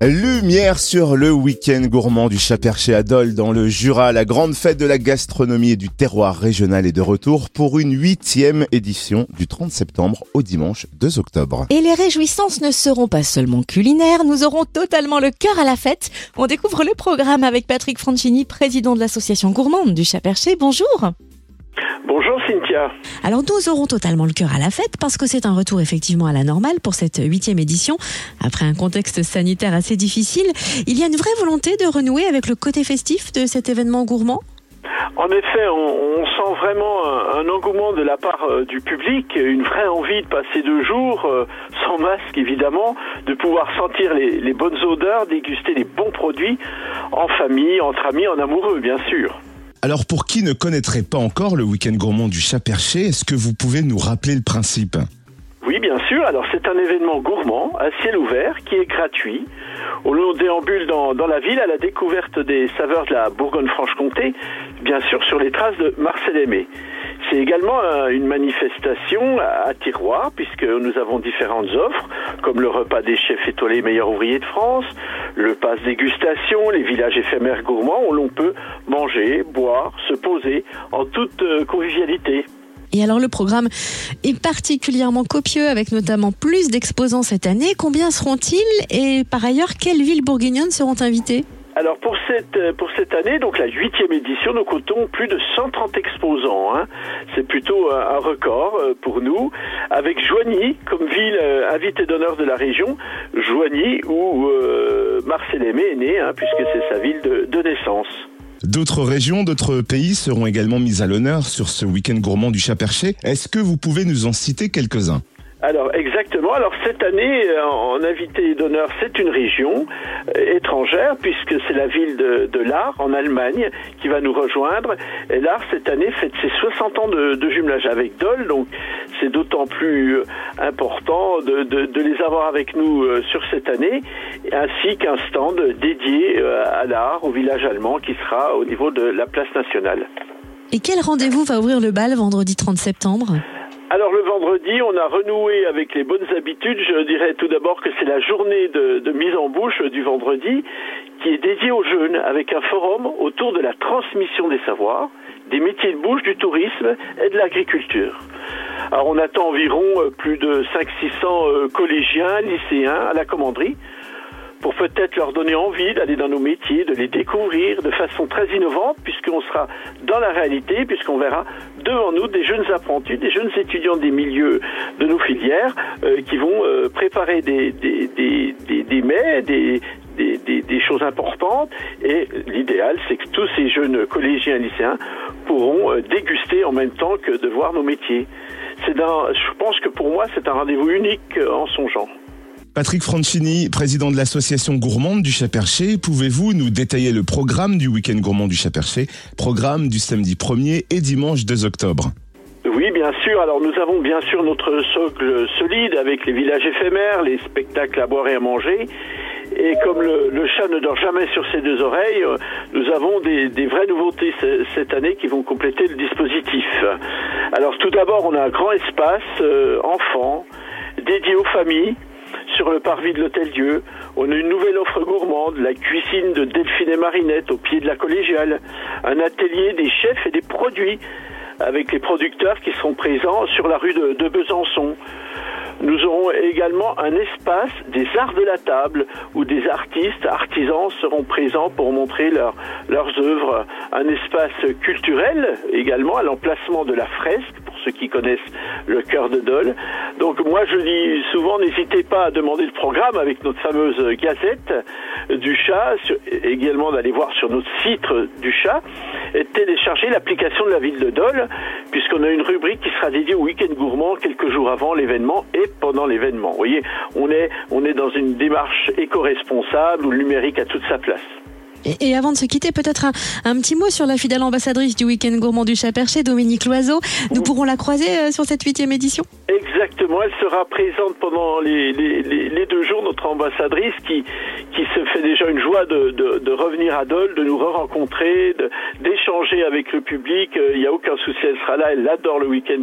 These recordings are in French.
Lumière sur le week-end gourmand du Chat-Perché à Dole dans le Jura. La grande fête de la gastronomie et du terroir régional est de retour pour une huitième édition du 30 septembre au dimanche 2 octobre. Et les réjouissances ne seront pas seulement culinaires, nous aurons totalement le cœur à la fête. On découvre le programme avec Patrick Francini, président de l'association gourmande du Chat-Perché. Bonjour. Bonjour Cynthia. Alors nous aurons totalement le cœur à la fête parce que c'est un retour effectivement à la normale pour cette huitième édition. Après un contexte sanitaire assez difficile, il y a une vraie volonté de renouer avec le côté festif de cet événement gourmand en effet, on, sent vraiment un, engouement de la part euh, du public, une vraie envie de passer deux jours euh, sans masque évidemment, de pouvoir sentir les, les bonnes odeurs, déguster les bons produits en famille, entre amis, en amoureux bien sûr. Alors pour qui ne connaîtrait pas encore le week-end gourmand du chat perché, est-ce que vous pouvez nous rappeler le principe? Oui, bien sûr. Alors, c'est un événement gourmand, à ciel ouvert, qui est gratuit. Long déambule dans, dans la ville à la découverte des saveurs de la Bourgogne-Franche-Comté, bien sûr sur les traces de Marcel Aimé. C'est également euh, une manifestation à tiroir, puisque nous avons différentes offres, comme le repas des chefs étoilés meilleurs ouvriers de France, le passe dégustation, les villages éphémères gourmands, où l'on peut manger, boire, se poser en toute euh, convivialité. Et alors le programme est particulièrement copieux avec notamment plus d'exposants cette année. Combien seront-ils? Et par ailleurs quelles villes bourguignonnes seront invitées? Alors pour cette euh, pour cette année, donc la huitième édition, nous comptons plus de 130 exposants. Hein. C'est plutôt un, record euh, pour nous, avec Joigny comme ville euh, invitée d'honneur de la région. Joigny où Marcel Aimé est né, hein, puisque c'est sa ville de, de naissance. D'autres régions, d'autres pays seront également mises à l'honneur sur ce week-end gourmand du Chat-Perché. Est-ce que vous pouvez nous en citer quelques-uns? Exactement. Alors cette année, euh, en invité d'honneur, c'est une région euh, étrangère puisque c'est la ville de, de en Allemagne qui va nous rejoindre. Et Lars cette année fête ses 60 ans de, jumelage avec Dole, donc c'est d'autant plus euh, important de, de, les avoir avec nous sur cette année, ainsi qu'un stand dédié à Lars, au village allemand, qui sera au niveau de la place nationale. Et quel rendez-vous va ouvrir le bal vendredi 30 septembre? Alors le vendredi, on a renoué avec les bonnes habitudes. Je dirais tout d'abord que c'est la journée de, mise en bouche du vendredi qui est dédiée aux jeunes avec un forum autour de la transmission des savoirs, des métiers de bouche, du tourisme et de l'agriculture. Alors on attend environ euh, plus de 500-600 euh, collégiens, lycéens à la commanderie pour peut-être leur donner envie d'aller dans nos métiers, de les découvrir de façon très innovante, puisqu'on sera dans la réalité, puisqu'on verra devant nous des jeunes apprentis, des jeunes étudiants des milieux de nos filières, euh, qui vont euh, préparer des, des, des, des, des des, choses importantes et l'idéal c'est que tous ces jeunes collégiens et lycéens pourront euh, déguster en même temps que de voir nos métiers. C'est je pense que pour moi c'est un rendez-vous unique en son genre. Patrick Francini, président de l'association gourmande du Chat-Perché, pouvez-vous nous détailler le programme du week-end gourmand du Chat-Perché, programme du samedi 1er et dimanche 2 octobre oui, bien sûr. Alors nous avons bien sûr notre socle solide avec les villages éphémères, les spectacles à boire et à manger. Et comme le, chat ne dort jamais sur ses deux oreilles, nous avons des, des vraies nouveautés cette année qui vont compléter le dispositif. Alors tout d'abord, on a un grand espace euh, enfant dédié aux familles sur le parvis de l'Hôtel Dieu. On a une nouvelle offre gourmande, la cuisine de Delphine et Marinette au pied de la collégiale, un atelier des chefs et des produits avec les producteurs qui seront présents sur la rue de, Besançon. Nous aurons également un espace des arts de la table où des artistes, artisans seront présents pour montrer leur, leurs œuvres. Un espace culturel également à l'emplacement de la fresque ceux qui connaissent le cœur de Dole. Donc moi je dis souvent n'hésitez pas à demander le programme avec notre fameuse gazette du chat, également d'aller voir sur notre site du chat et télécharger l'application de la ville de Dole puisqu'on a une rubrique qui sera dédiée au week-end gourmand quelques jours avant l'événement et pendant l'événement. Vous voyez, on est, on est dans une démarche éco-responsable où le numérique a toute sa place. Et, avant de se quitter, peut-être un, petit mot sur la fidèle ambassadrice du Week-end Gourmand du Chat-Perché, Dominique Loiseau. Nous pourrons la croiser euh, sur cette huitième édition Exactement, elle sera présente pendant les, deux jours, notre ambassadrice qui, qui se fait déjà une joie de, de, revenir à Dole, de nous re-rencontrer, d'échanger avec le public. Euh, il n'y a aucun souci, elle sera là, elle adore le Week-end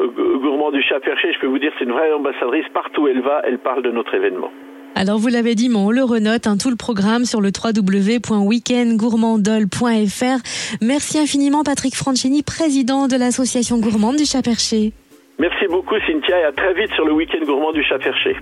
euh, Gourmand du Chat-Perché. Je peux vous dire, c'est une vraie ambassadrice. Partout où elle va, elle parle de notre événement. Alors vous l'avez dit, on le renote, hein, tout le programme sur le www.weekendgourmandol.fr. Merci infiniment Patrick Franchini, président de l'association gourmande du Chat Perché. Merci beaucoup Cynthia et à très vite sur le week-end gourmand du Chat Perché.